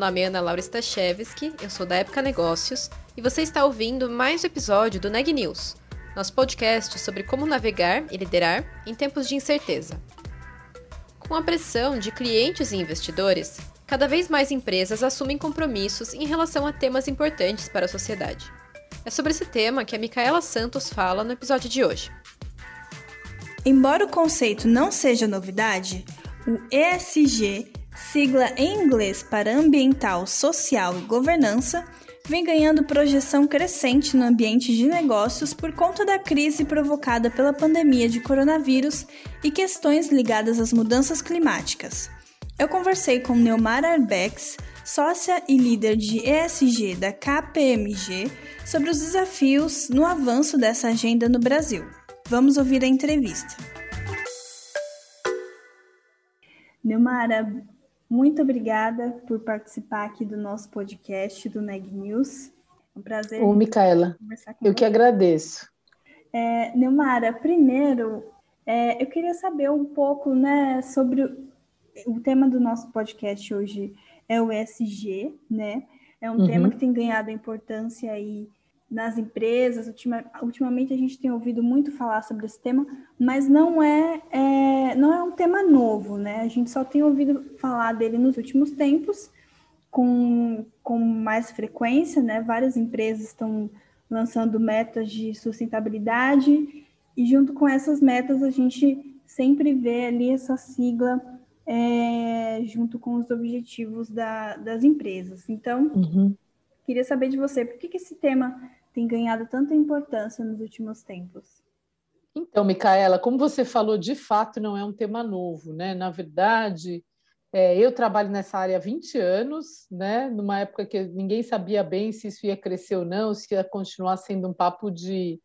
nome é Ana Laura Stachewski, eu sou da Época Negócios e você está ouvindo mais um episódio do Neg News, nosso podcast sobre como navegar e liderar em tempos de incerteza. Com a pressão de clientes e investidores, cada vez mais empresas assumem compromissos em relação a temas importantes para a sociedade. É sobre esse tema que a Micaela Santos fala no episódio de hoje. Embora o conceito não seja novidade, o ESG sigla em inglês para Ambiental, Social e Governança, vem ganhando projeção crescente no ambiente de negócios por conta da crise provocada pela pandemia de coronavírus e questões ligadas às mudanças climáticas. Eu conversei com Neumar Arbex, sócia e líder de ESG da KPMG, sobre os desafios no avanço dessa agenda no Brasil. Vamos ouvir a entrevista. Neumara, muito obrigada por participar aqui do nosso podcast do Neg News. É um prazer. Ô, Micaela, eu você. que agradeço. É, Neumara, primeiro, é, eu queria saber um pouco né, sobre o, o, tema do nosso podcast hoje é o ESG, né? É um uhum. tema que tem ganhado importância aí nas empresas. Ultima, ultimamente a gente tem ouvido muito falar sobre esse tema, mas não é, é, não é um tema novo, né? A gente só tem ouvido falar dele nos últimos tempos, com, com mais frequência, né? Várias empresas estão lançando metas de sustentabilidade, e junto com essas metas a gente sempre vê ali essa sigla é, junto com os objetivos da, das empresas. Então, uhum. queria saber de você, por que, que esse tema tem ganhado tanta importância nos últimos tempos? Então, Micaela, como você falou, de fato não é um tema novo, né? Na verdade, é, eu trabalho nessa área há 20 anos, né? Numa época que ninguém sabia bem se isso ia crescer ou não, se ia continuar sendo um papo de,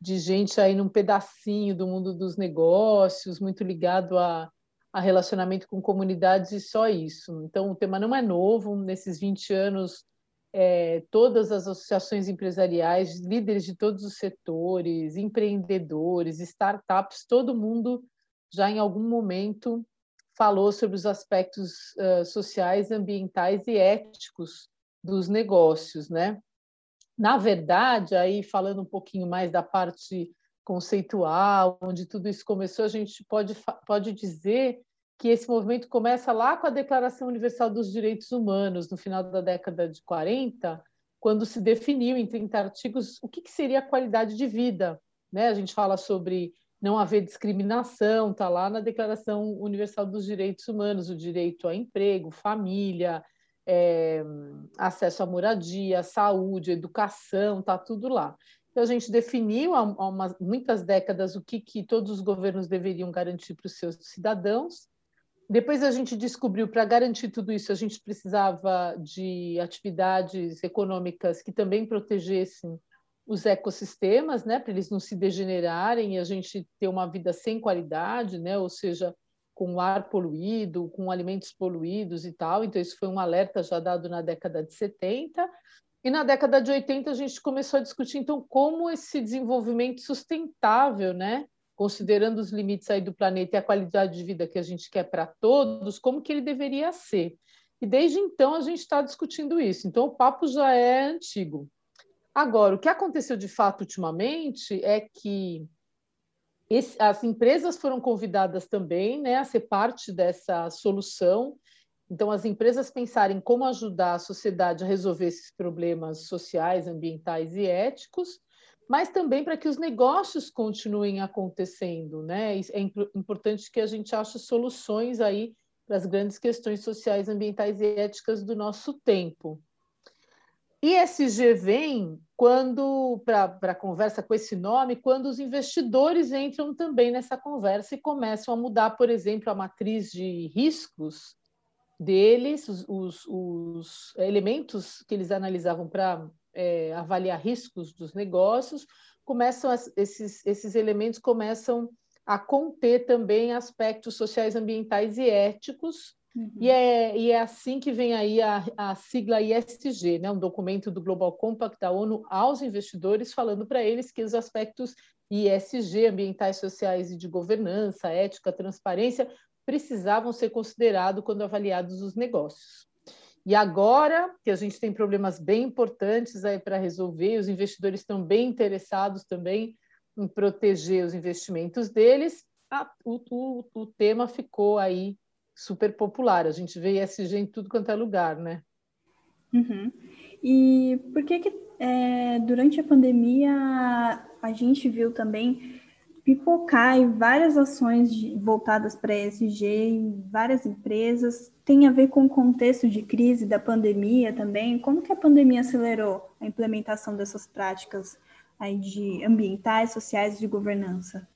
de gente aí num pedacinho do mundo dos negócios, muito ligado a, a relacionamento com comunidades e só isso. Então, o tema não é novo, nesses 20 anos é, todas as associações empresariais, líderes de todos os setores, empreendedores, startups, todo mundo já em algum momento falou sobre os aspectos uh, sociais, ambientais e éticos dos negócios, né? Na verdade, aí falando um pouquinho mais da parte conceitual, onde tudo isso começou, a gente pode, pode dizer que esse movimento começa lá com a Declaração Universal dos Direitos Humanos, no final da década de 40, quando se definiu em 30 artigos o que, que seria a qualidade de vida. Né? A gente fala sobre não haver discriminação, está lá na Declaração Universal dos Direitos Humanos, o direito a emprego, família, é, acesso à moradia, saúde, educação, está tudo lá. Então, a gente definiu há, há umas, muitas décadas o que, que todos os governos deveriam garantir para os seus cidadãos, depois a gente descobriu, para garantir tudo isso, a gente precisava de atividades econômicas que também protegessem os ecossistemas, né, para eles não se degenerarem e a gente ter uma vida sem qualidade, né, ou seja, com ar poluído, com alimentos poluídos e tal. Então, isso foi um alerta já dado na década de 70. E na década de 80 a gente começou a discutir, então, como esse desenvolvimento sustentável, né, considerando os limites aí do planeta e a qualidade de vida que a gente quer para todos, como que ele deveria ser. E desde então a gente está discutindo isso. Então o papo já é antigo. Agora, o que aconteceu de fato ultimamente é que esse, as empresas foram convidadas também né, a ser parte dessa solução Então, as empresas pensarem como ajudar a sociedade a resolver esses problemas sociais, ambientais e éticos, mas também para que os negócios continuem acontecendo, né? É importante que a gente ache soluções aí para as grandes questões sociais, ambientais e éticas do nosso tempo. ESG vem quando para a conversa com esse nome, quando os investidores entram também nessa conversa e começam a mudar, por exemplo, a matriz de riscos deles, os, os, os elementos que eles analisavam para é, avaliar riscos dos negócios, começam a, esses, esses elementos começam a conter também aspectos sociais, ambientais e éticos Uhum. E, é, e é assim que vem aí a, a sigla ISG, né? um documento do Global Compact da ONU aos investidores, falando para eles que os aspectos ISG, ambientais, sociais e de governança, ética, transparência, precisavam ser considerados quando avaliados os negócios. E agora que a gente tem problemas bem importantes aí para resolver, os investidores estão bem interessados também em proteger os investimentos deles, o, o, o tema ficou aí super popular. A gente vê ESG em tudo quanto é lugar, né? Uhum. E por que que é, durante a pandemia a gente viu também pipocar em várias ações de, voltadas para ESG em várias empresas? Tem a ver com o contexto de crise da pandemia também? Como que a pandemia acelerou a implementação dessas práticas aí de ambientais, sociais e de governança?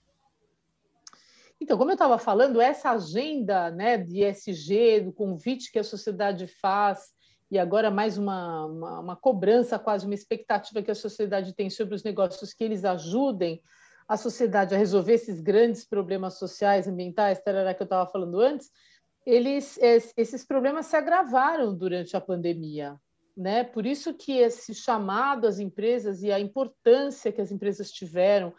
Então, como eu estava falando, essa agenda né, de ESG, do convite que a sociedade faz, e agora mais uma, uma, uma, cobrança, quase uma expectativa que a sociedade tem sobre os negócios que eles ajudem a sociedade a resolver esses grandes problemas sociais, ambientais, que eu estava falando antes, eles, esses problemas se agravaram durante a pandemia. Né? Por isso que esse chamado às empresas e a importância que as empresas tiveram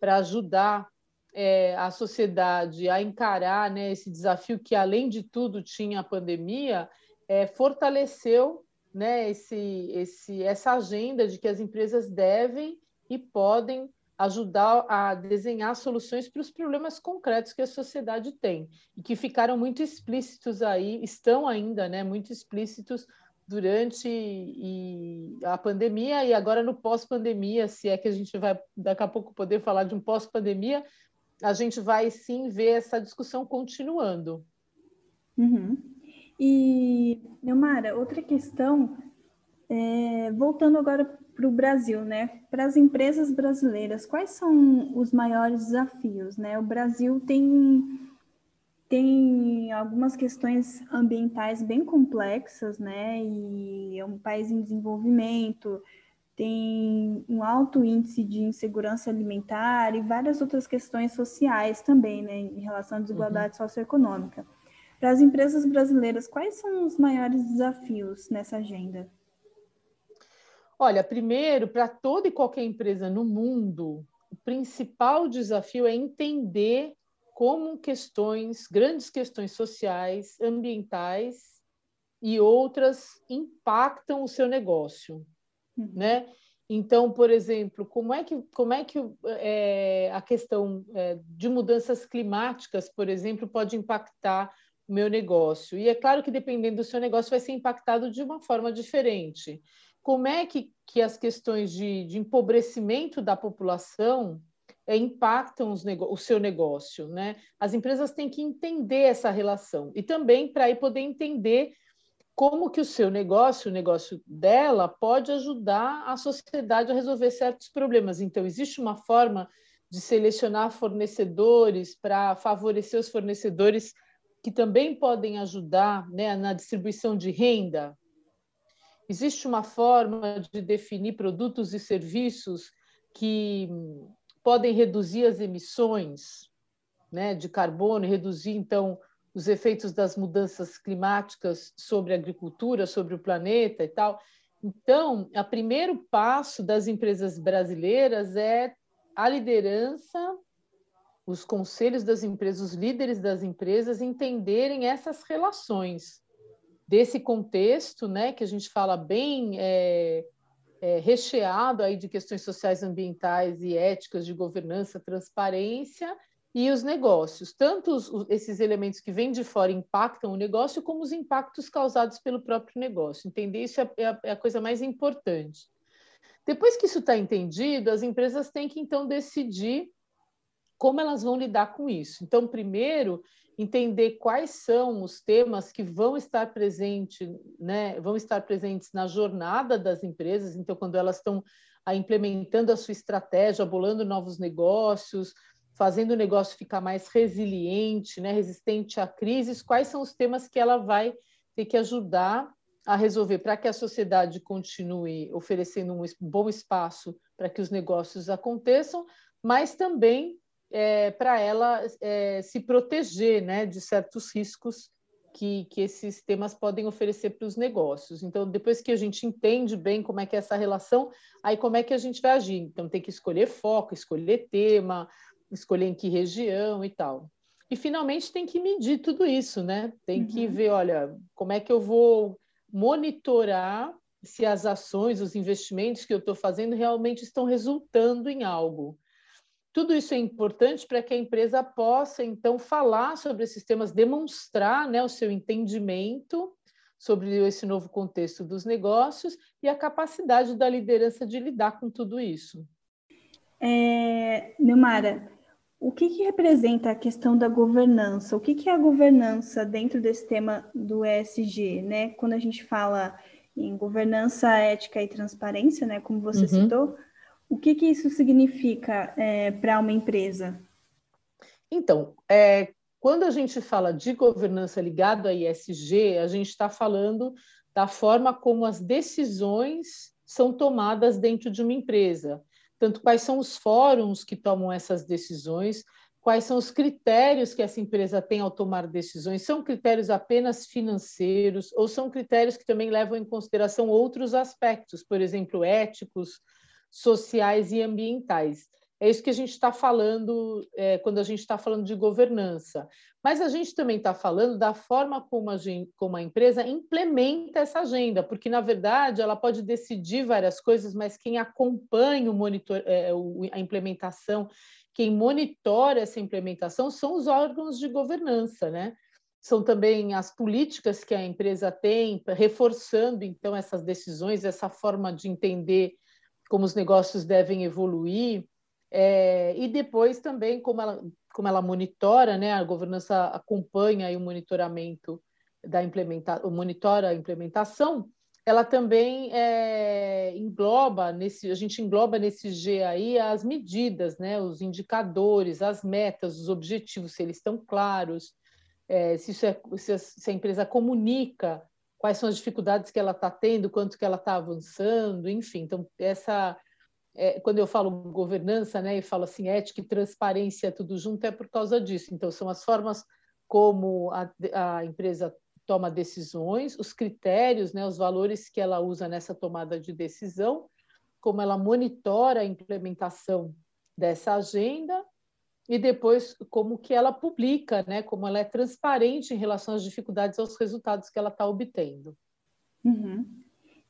para ajudar é, a sociedade a encarar né, esse desafio que, além de tudo, tinha a pandemia, é, fortaleceu né, esse, esse, essa agenda de que as empresas devem e podem ajudar a desenhar soluções para os problemas concretos que a sociedade tem e que ficaram muito explícitos aí, estão ainda né, muito explícitos durante e a pandemia e agora no pós-pandemia, se é que a gente vai daqui a pouco poder falar de um pós-pandemia, a gente vai sim ver essa discussão continuando. Uhum. E, Neumara, outra questão, é, voltando agora para o Brasil, né? Para as empresas brasileiras, quais são os maiores desafios, né? O Brasil tem tem algumas questões ambientais bem complexas, né? E é um país em desenvolvimento, tem um alto índice de insegurança alimentar e várias outras questões sociais também, né, em relação à desigualdade uhum. socioeconômica. Para as empresas brasileiras, quais são os maiores desafios nessa agenda? Olha, primeiro, para toda e qualquer empresa no mundo, o principal desafio é entender como questões, grandes questões sociais, ambientais e outras impactam o seu negócio uhum. né? Então, por exemplo, como é que, como é que é, a questão é, de mudanças climáticas, por exemplo, pode impactar o meu negócio? E é claro que dependendo do seu negócio vai ser impactado de uma forma diferente. Como é que, que as questões de, de empobrecimento da população é, impactam o seu negócio? Né? As empresas têm que entender essa relação e também para poder entender como que o seu negócio, o negócio dela, pode ajudar a sociedade a resolver certos problemas. Então, existe uma forma de selecionar fornecedores para favorecer os fornecedores que também podem ajudar né, na distribuição de renda. Existe uma forma de definir produtos e serviços que podem reduzir as emissões né, de carbono, reduzir, então, os efeitos das mudanças climáticas sobre a agricultura, sobre o planeta e tal. Então, o primeiro passo das empresas brasileiras é a liderança, os conselhos das empresas, os líderes das empresas entenderem essas relações desse contexto, né, que a gente fala bem é, é, recheado aí de questões sociais, ambientais e éticas de governança, transparência, e os negócios. Tanto os, esses elementos que vêm de fora impactam o negócio, como os impactos causados pelo próprio negócio. Entender isso é, é, a, é a coisa mais importante. Depois que isso está entendido, as empresas têm que então decidir como elas vão lidar com isso. Então, primeiro, entender quais são os temas que vão estar presentes, né, vão estar presentes na jornada das empresas. Então, quando elas estão implementando a sua estratégia, bolando novos negócios, fazendo o negócio ficar mais resiliente, né, resistente a crises, quais são os temas que ela vai ter que ajudar a resolver para que a sociedade continue oferecendo um bom espaço para que os negócios aconteçam, mas também é, para ela é, se proteger né, de certos riscos que, que esses temas podem oferecer para os negócios. Então, depois que a gente entende bem como é que é essa relação, aí como é que a gente vai agir? Então, tem que escolher foco, escolher tema, escolher em que região e tal. E, finalmente, tem que medir tudo isso, né? Tem uhum. que ver, olha, como é que eu vou monitorar se as ações, os investimentos que eu estou fazendo realmente estão resultando em algo. Tudo isso é importante para que a empresa possa, então, falar sobre esses temas, demonstrar né, o seu entendimento sobre esse novo contexto dos negócios e a capacidade da liderança de lidar com tudo isso. É, Neumara, o que, que, representa a questão da governança? O que, que, é a governança dentro desse tema do ESG, né? Quando a gente fala em governança, ética e transparência, né? Como você uhum. citou, o que, que isso significa é, para uma empresa? Então, é, quando a gente fala de governança ligada a ESG, a gente está falando da forma como as decisões são tomadas dentro de uma empresa tanto quais são os fóruns que tomam essas decisões, quais são os critérios que essa empresa tem ao tomar decisões, são critérios apenas financeiros ou são critérios que também levam em consideração outros aspectos, por exemplo, éticos, sociais e ambientais. É isso que a gente está falando é, quando a gente está falando de governança. Mas a gente também está falando da forma como a, gente, como a empresa implementa essa agenda, porque, na verdade, ela pode decidir várias coisas, mas quem acompanha o monitor, é, a implementação, quem monitora essa implementação são os órgãos de governança, né? São também as políticas que a empresa tem, reforçando, então, essas decisões, essa forma de entender como os negócios devem evoluir é, e depois também como ela, como ela monitora, né, a governança acompanha o monitoramento da implementação, monitora a implementação, ela também é, engloba nesse, a gente engloba nesse G aí as medidas, né, os indicadores, as metas, os objetivos, se eles estão claros, é, se, é, se, a, se a empresa comunica quais são as dificuldades que ela está tendo, quanto que ela está avançando, enfim. Então, essa é, quando eu falo governança, né, e falo assim, ética e transparência, tudo junto, é por causa disso. Então, são as formas como a, a empresa toma decisões, os critérios, né, os valores que ela usa nessa tomada de decisão, como ela monitora a implementação dessa agenda e depois como que ela publica, né, como ela é transparente em relação às dificuldades aos resultados que ela está obtendo. Uhum.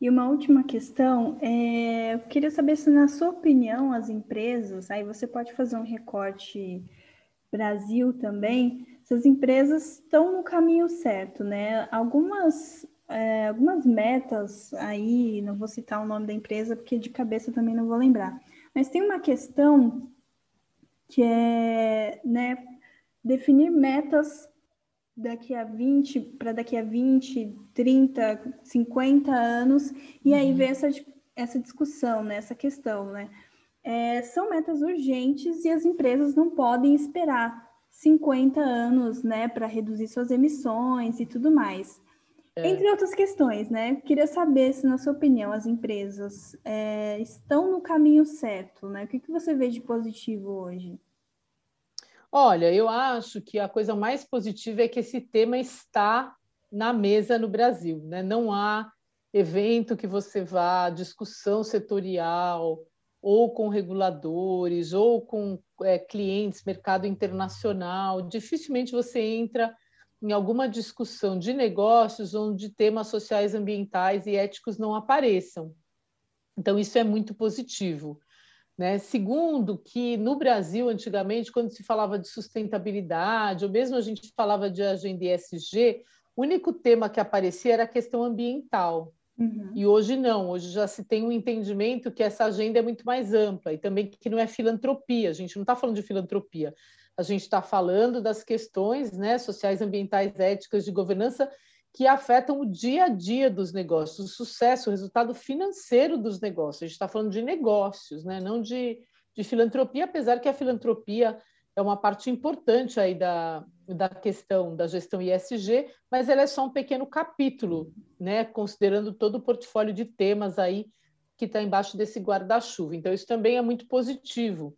E uma última questão, é, eu queria saber se, na sua opinião, as empresas, aí você pode fazer um recorte Brasil também, se as empresas estão no caminho certo, né? Algumas, é, algumas metas aí, não vou citar o nome da empresa, porque de cabeça também não vou lembrar, mas tem uma questão que é, né, definir metas daqui a 20 para daqui a 20, 30, 50 anos, e aí uhum. ver essa, essa discussão, né, essa questão, né? É, são metas urgentes e as empresas não podem esperar 50 anos, né, para reduzir suas emissões e tudo mais. É. Entre outras questões, né? Queria saber se, na sua opinião, as empresas é, estão no caminho certo, né? O que, que você vê de positivo hoje? Olha, eu acho que a coisa mais positiva é que esse tema está na mesa no Brasil. Né? Não há evento que você vá, discussão setorial, ou com reguladores, ou com é, clientes, mercado internacional. Dificilmente você entra em alguma discussão de negócios onde temas sociais, ambientais e éticos não apareçam. Então, isso é muito positivo. Né? Segundo, que no Brasil, antigamente, quando se falava de sustentabilidade, ou mesmo a gente falava de agenda ESG, o único tema que aparecia era a questão ambiental. Uhum. E hoje não, hoje já se tem um entendimento que essa agenda é muito mais ampla e também que não é filantropia. A gente não está falando de filantropia, a gente está falando das questões né, sociais, ambientais, éticas, de governança que afetam o dia a dia dos negócios, o sucesso, o resultado financeiro dos negócios. A gente está falando de negócios, né? não de, de filantropia, apesar que a filantropia é uma parte importante aí da, da questão da gestão ISG, mas ela é só um pequeno capítulo, né? considerando todo o portfólio de temas aí que está embaixo desse guarda-chuva. Então, isso também é muito positivo,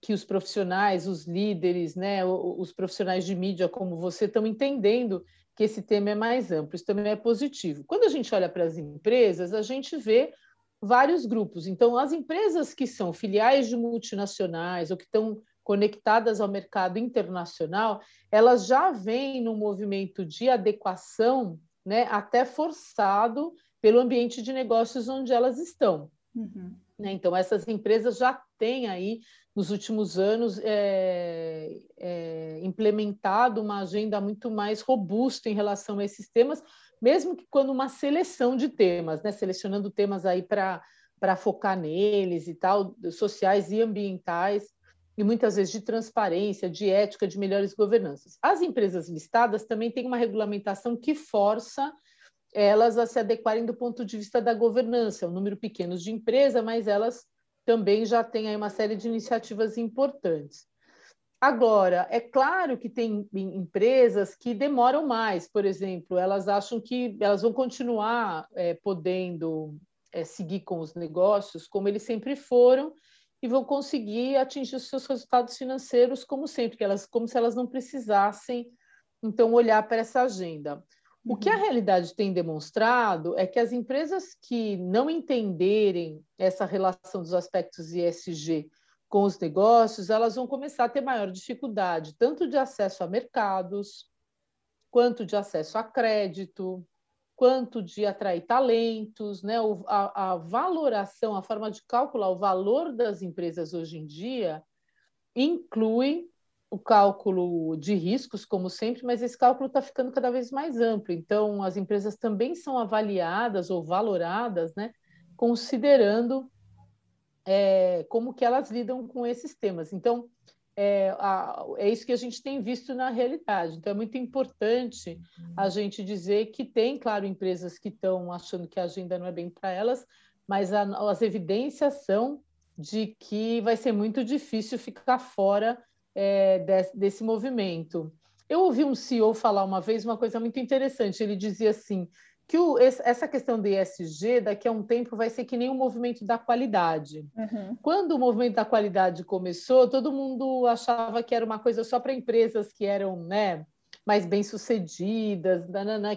que os profissionais, os líderes, né, os profissionais de mídia como você estão entendendo que esse tema é mais amplo. Isso também é positivo. Quando a gente olha para as empresas, a gente vê vários grupos. Então, as empresas que são filiais de multinacionais ou que estão conectadas ao mercado internacional, elas já vêm num movimento de adequação, né, até forçado pelo ambiente de negócios onde elas estão. Uhum. Né? Então, essas empresas já têm aí nos últimos anos, é, é, implementado uma agenda muito mais robusta em relação a esses temas, mesmo que quando uma seleção de temas, né, selecionando temas aí para focar neles e tal, sociais e ambientais, e muitas vezes de transparência, de ética, de melhores governanças. As empresas listadas também têm uma regulamentação que força elas a se adequarem do ponto de vista da governança, é um número pequeno de empresa, mas elas também já tem aí uma série de iniciativas importantes. Agora, é claro que tem empresas que demoram mais, por exemplo, elas acham que elas vão continuar é, podendo é, seguir com os negócios como eles sempre foram e vão conseguir atingir os seus resultados financeiros como sempre, que elas, como se elas não precisassem, então, olhar para essa agenda. O que a uhum. realidade tem demonstrado é que as empresas que não entenderem essa relação dos aspectos ISG com os negócios, elas vão começar a ter maior dificuldade, tanto de acesso a mercados, quanto de acesso a crédito, quanto de atrair talentos, né? a, a valoração, a forma de calcular o valor das empresas hoje em dia inclui o cálculo de riscos, como sempre, mas esse cálculo está ficando cada vez mais amplo. Então, as empresas também são avaliadas ou valoradas, né, considerando é, como que elas lidam com esses temas. Então, é, a, é, isso que a gente tem visto na realidade. Então, é muito importante a gente dizer que tem, claro, empresas que estão achando que a agenda não é bem para elas, mas a, as evidências são de que vai ser muito difícil ficar fora é, desse, desse movimento. Eu ouvi um CEO falar uma vez uma coisa muito interessante. Ele dizia assim que o, essa questão do ESG daqui a um tempo vai ser que nem o movimento da qualidade. Uhum. Quando o movimento da qualidade começou, todo mundo achava que era uma coisa só para empresas que eram né, mais bem-sucedidas,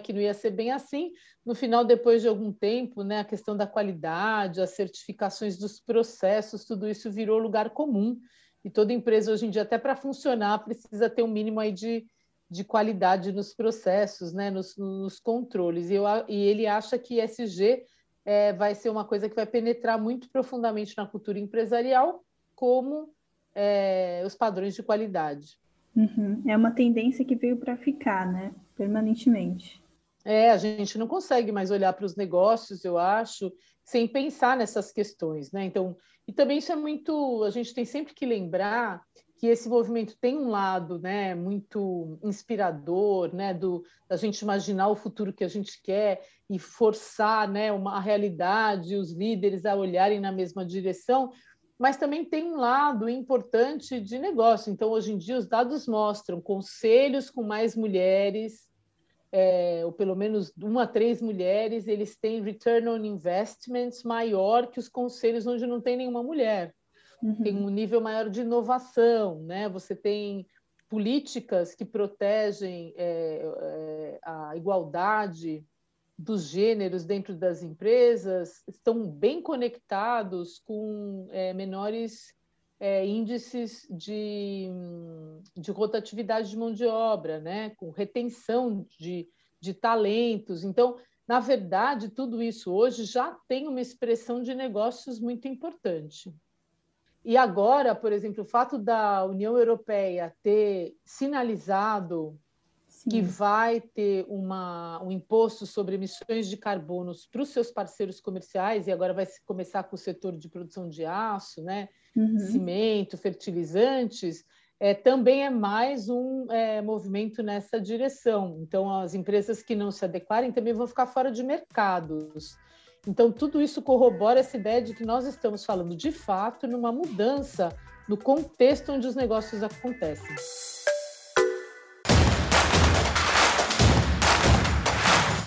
que não ia ser bem assim. No final, depois de algum tempo, né, a questão da qualidade, as certificações dos processos, tudo isso virou lugar comum e toda empresa hoje em dia, até para funcionar, precisa ter um mínimo aí de, de qualidade nos processos, né, nos, nos controles. E, eu, e, ele acha que ESG é, vai ser uma coisa que vai penetrar muito profundamente na cultura empresarial, como é, os padrões de qualidade. Uhum. É uma tendência que veio para ficar, né? Permanentemente. É, a gente não consegue mais olhar para os negócios, eu acho, sem pensar nessas questões, né? Então, e também isso é muito, a gente tem sempre que lembrar que esse movimento tem um lado, né, muito inspirador, né, do da gente imaginar o futuro que a gente quer e forçar, né, uma a realidade, os líderes a olharem na mesma direção, mas também tem um lado importante de negócio. Então, hoje em dia, os dados mostram conselhos com mais mulheres, é, ou pelo menos uma a três mulheres, eles têm return on investments maior que os conselhos onde não tem nenhuma mulher. Uhum. Tem um nível maior de inovação, né? Você tem políticas que protegem é, é, a igualdade dos gêneros dentro das empresas, estão bem conectados com é, menores é, índices de, de rotatividade de mão de obra, né? com retenção de, de talentos. Então, na verdade, tudo isso hoje já tem uma expressão de negócios muito importante. E agora, por exemplo, o fato da União Europeia ter sinalizado Sim. que vai ter uma, um imposto sobre emissões de carbonos para os seus parceiros comerciais, e agora vai começar com o setor de produção de aço, né? Uhum. cimento, fertilizantes, é, também é mais um é, movimento nessa direção. Então, as empresas que não se adequarem também vão ficar fora de mercados. Então, tudo isso corrobora essa ideia de que nós estamos falando, de fato, numa mudança no contexto onde os negócios acontecem.